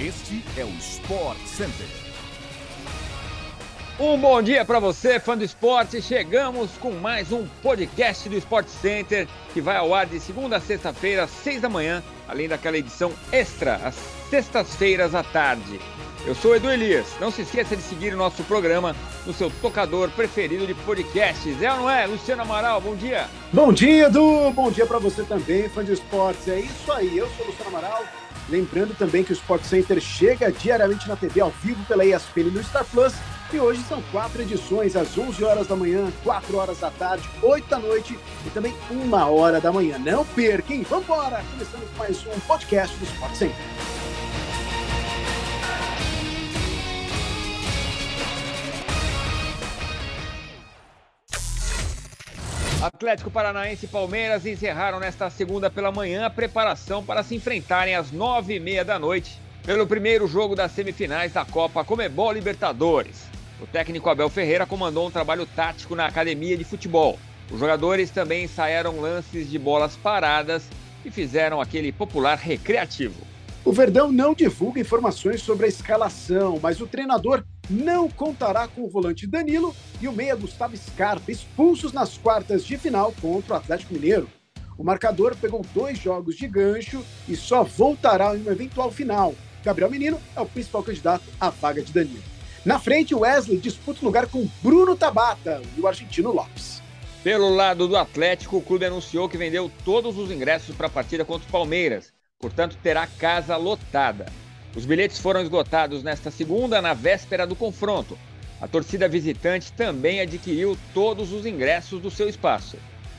Este é o Sport Center. Um bom dia para você, fã do esporte. Chegamos com mais um podcast do Sport Center que vai ao ar de segunda a sexta-feira, às seis da manhã, além daquela edição extra às sextas-feiras à tarde. Eu sou Edu Elias. Não se esqueça de seguir o nosso programa no seu tocador preferido de podcasts. É ou não é? Luciano Amaral, bom dia. Bom dia, Edu. Bom dia para você também, fã de esportes. É isso aí. Eu sou o Luciano Amaral. Lembrando também que o Sport Center chega diariamente na TV ao vivo pela ESPN e no Star Plus. E hoje são quatro edições, às 11 horas da manhã, 4 horas da tarde, 8 da noite e também uma hora da manhã. Não perquem, vamos embora! Começamos mais um podcast do Sport Center. Atlético Paranaense e Palmeiras encerraram nesta segunda pela manhã a preparação para se enfrentarem às nove e meia da noite pelo primeiro jogo das semifinais da Copa Comebol Libertadores. O técnico Abel Ferreira comandou um trabalho tático na academia de futebol. Os jogadores também ensaiaram lances de bolas paradas e fizeram aquele popular recreativo. O Verdão não divulga informações sobre a escalação, mas o treinador não contará com o volante Danilo e o meia Gustavo Scarpa, expulsos nas quartas de final contra o Atlético Mineiro. O marcador pegou dois jogos de gancho e só voltará em uma eventual final. Gabriel Menino é o principal candidato à vaga de Danilo. Na frente, Wesley disputa o lugar com Bruno Tabata e o argentino Lopes. Pelo lado do Atlético, o clube anunciou que vendeu todos os ingressos para a partida contra o Palmeiras, portanto terá casa lotada. Os bilhetes foram esgotados nesta segunda, na véspera do confronto. A torcida visitante também adquiriu todos os ingressos do seu espaço.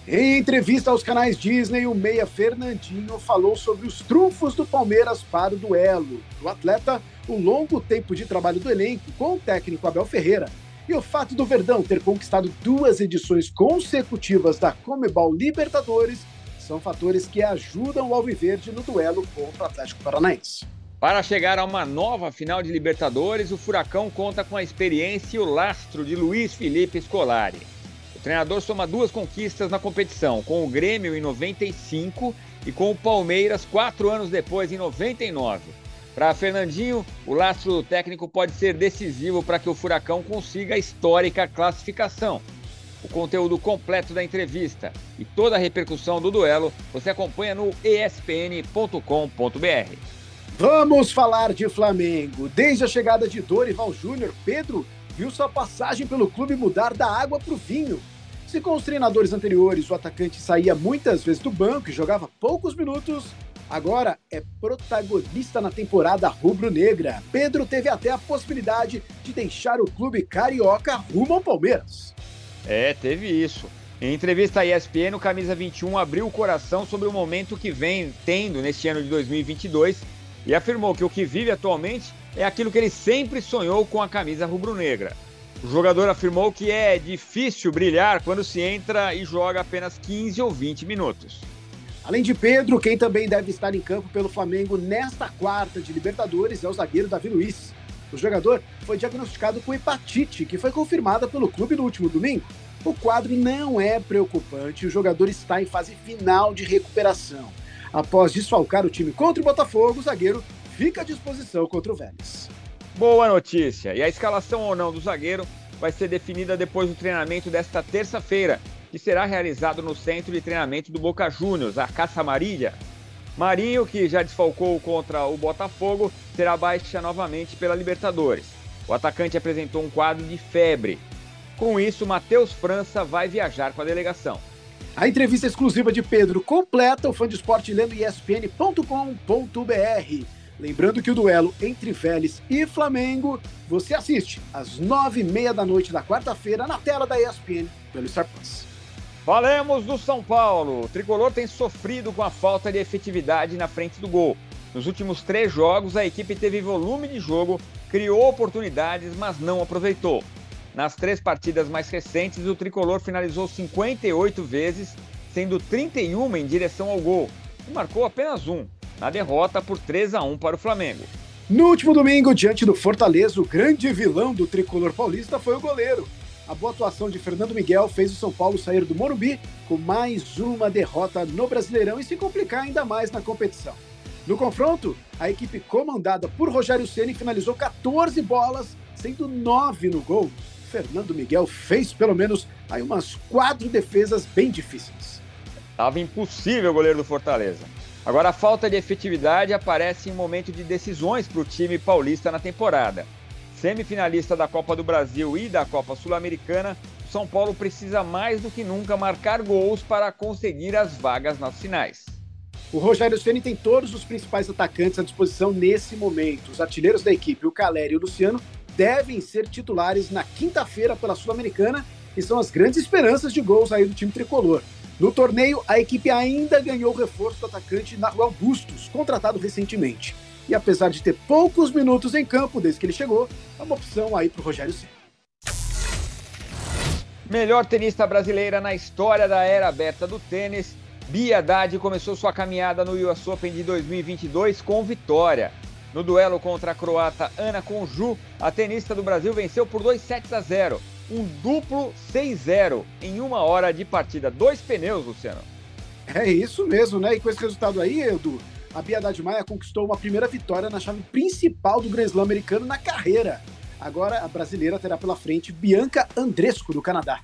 Em entrevista aos canais Disney, o meia Fernandinho falou sobre os trunfos do Palmeiras para o duelo. O atleta, o longo tempo de trabalho do elenco com o técnico Abel Ferreira e o fato do Verdão ter conquistado duas edições consecutivas da Comebol Libertadores são fatores que ajudam o Alviverde no duelo contra o Atlético Paranaense. Para chegar a uma nova final de Libertadores, o Furacão conta com a experiência e o lastro de Luiz Felipe Scolari. O treinador soma duas conquistas na competição, com o Grêmio em 95 e com o Palmeiras quatro anos depois, em 99. Para Fernandinho, o lastro técnico pode ser decisivo para que o Furacão consiga a histórica classificação. O conteúdo completo da entrevista e toda a repercussão do duelo você acompanha no espn.com.br. Vamos falar de Flamengo. Desde a chegada de Dorival Júnior, Pedro viu sua passagem pelo clube mudar da água para o vinho. Se com os treinadores anteriores o atacante saía muitas vezes do banco e jogava poucos minutos, agora é protagonista na temporada rubro-negra. Pedro teve até a possibilidade de deixar o clube carioca rumo ao Palmeiras. É, teve isso. Em entrevista à ESPN, o Camisa 21 abriu o coração sobre o momento que vem tendo neste ano de 2022 e afirmou que o que vive atualmente é aquilo que ele sempre sonhou com a camisa rubro-negra. O jogador afirmou que é difícil brilhar quando se entra e joga apenas 15 ou 20 minutos. Além de Pedro, quem também deve estar em campo pelo Flamengo nesta quarta de Libertadores é o zagueiro Davi Luiz. O jogador foi diagnosticado com hepatite, que foi confirmada pelo clube no último domingo. O quadro não é preocupante, o jogador está em fase final de recuperação. Após desfalcar o time contra o Botafogo, o zagueiro fica à disposição contra o Vélez. Boa notícia! E a escalação ou não do zagueiro vai ser definida depois do treinamento desta terça-feira, que será realizado no centro de treinamento do Boca Juniors, a Caça Marília. Marinho, que já desfalcou contra o Botafogo, será baixa novamente pela Libertadores. O atacante apresentou um quadro de febre. Com isso, Matheus França vai viajar com a delegação. A entrevista exclusiva de Pedro completa o fã de esporte lendo espn.com.br. Lembrando que o duelo entre Vélez e Flamengo você assiste às nove e meia da noite da quarta-feira na tela da ESPN pelo Star Plus. Falemos do São Paulo. O tricolor tem sofrido com a falta de efetividade na frente do gol. Nos últimos três jogos, a equipe teve volume de jogo, criou oportunidades, mas não aproveitou. Nas três partidas mais recentes, o tricolor finalizou 58 vezes, sendo 31 em direção ao gol, e marcou apenas um, na derrota por 3 a 1 para o Flamengo. No último domingo, diante do Fortaleza, o grande vilão do tricolor paulista foi o goleiro. A boa atuação de Fernando Miguel fez o São Paulo sair do Morumbi com mais uma derrota no Brasileirão e se complicar ainda mais na competição. No confronto, a equipe comandada por Rogério Ceni finalizou 14 bolas, sendo 9 no gol. Fernando Miguel fez pelo menos aí umas quatro defesas bem difíceis. Tava impossível o goleiro do Fortaleza. Agora a falta de efetividade aparece em momento de decisões para o time paulista na temporada. Semifinalista da Copa do Brasil e da Copa Sul-Americana, São Paulo precisa mais do que nunca marcar gols para conseguir as vagas nas finais. O Rogério Ceni tem todos os principais atacantes à disposição nesse momento. Os artilheiros da equipe, o Caleri e o Luciano, devem ser titulares na quinta-feira pela Sul-Americana e são as grandes esperanças de gols aí do time tricolor. No torneio, a equipe ainda ganhou o reforço do atacante Naruel Bustos, contratado recentemente. E apesar de ter poucos minutos em campo desde que ele chegou, é uma opção aí para o Rogério Ceni. Melhor tenista brasileira na história da era aberta do tênis, Bia Haddad começou sua caminhada no US Open de 2022 com vitória. No duelo contra a croata Ana Conju, a tenista do Brasil venceu por 2 sets a 0, um duplo 6-0 em uma hora de partida. Dois pneus, Luciano. É isso mesmo, né? E com esse resultado aí, Edu, a Bia Maia conquistou uma primeira vitória na chave principal do Grand Slam americano na carreira. Agora a brasileira terá pela frente Bianca Andresco, do Canadá.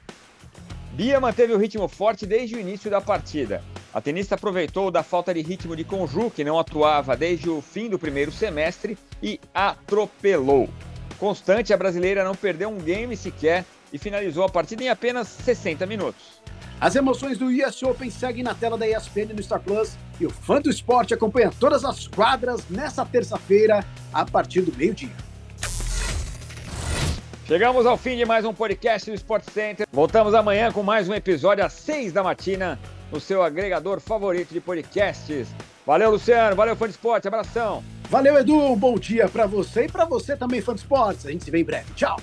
Bia manteve o ritmo forte desde o início da partida. A tenista aproveitou da falta de ritmo de Conju, que não atuava desde o fim do primeiro semestre, e atropelou. Constante, a brasileira não perdeu um game sequer e finalizou a partida em apenas 60 minutos. As emoções do US Open seguem na tela da ESPN no Star Plus e o fã do esporte acompanha todas as quadras nessa terça-feira, a partir do meio-dia. Chegamos ao fim de mais um podcast do Sport Center. Voltamos amanhã com mais um episódio às 6 da matina no seu agregador favorito de podcasts. Valeu, Luciano. Valeu, fã de esporte. Abração. Valeu, Edu. Um bom dia para você e para você também, fã de esportes. A gente se vê em breve. Tchau.